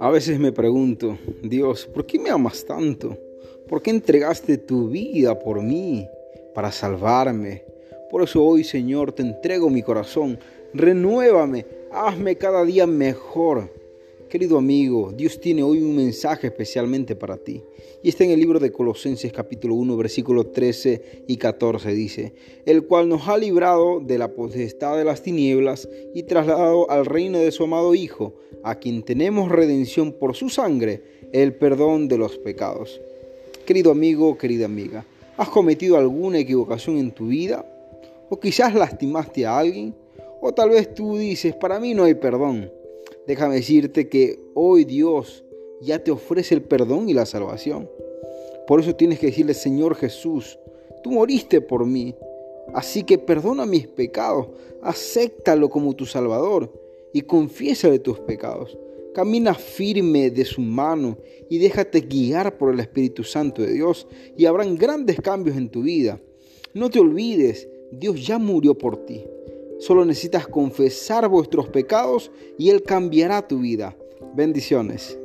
A veces me pregunto, Dios, ¿por qué me amas tanto? ¿Por qué entregaste tu vida por mí para salvarme? Por eso hoy, Señor, te entrego mi corazón. Renuévame, hazme cada día mejor. Querido amigo, Dios tiene hoy un mensaje especialmente para ti. Y está en el libro de Colosenses capítulo 1, versículos 13 y 14. Dice, el cual nos ha librado de la potestad de las tinieblas y trasladado al reino de su amado Hijo, a quien tenemos redención por su sangre, el perdón de los pecados. Querido amigo, querida amiga, ¿has cometido alguna equivocación en tu vida? ¿O quizás lastimaste a alguien? ¿O tal vez tú dices, para mí no hay perdón? Déjame decirte que hoy Dios ya te ofrece el perdón y la salvación. Por eso tienes que decirle, Señor Jesús, tú moriste por mí, así que perdona mis pecados, acéptalo como tu Salvador y confiesa tus pecados. Camina firme de su mano y déjate guiar por el Espíritu Santo de Dios y habrán grandes cambios en tu vida. No te olvides, Dios ya murió por ti. Solo necesitas confesar vuestros pecados y Él cambiará tu vida. Bendiciones.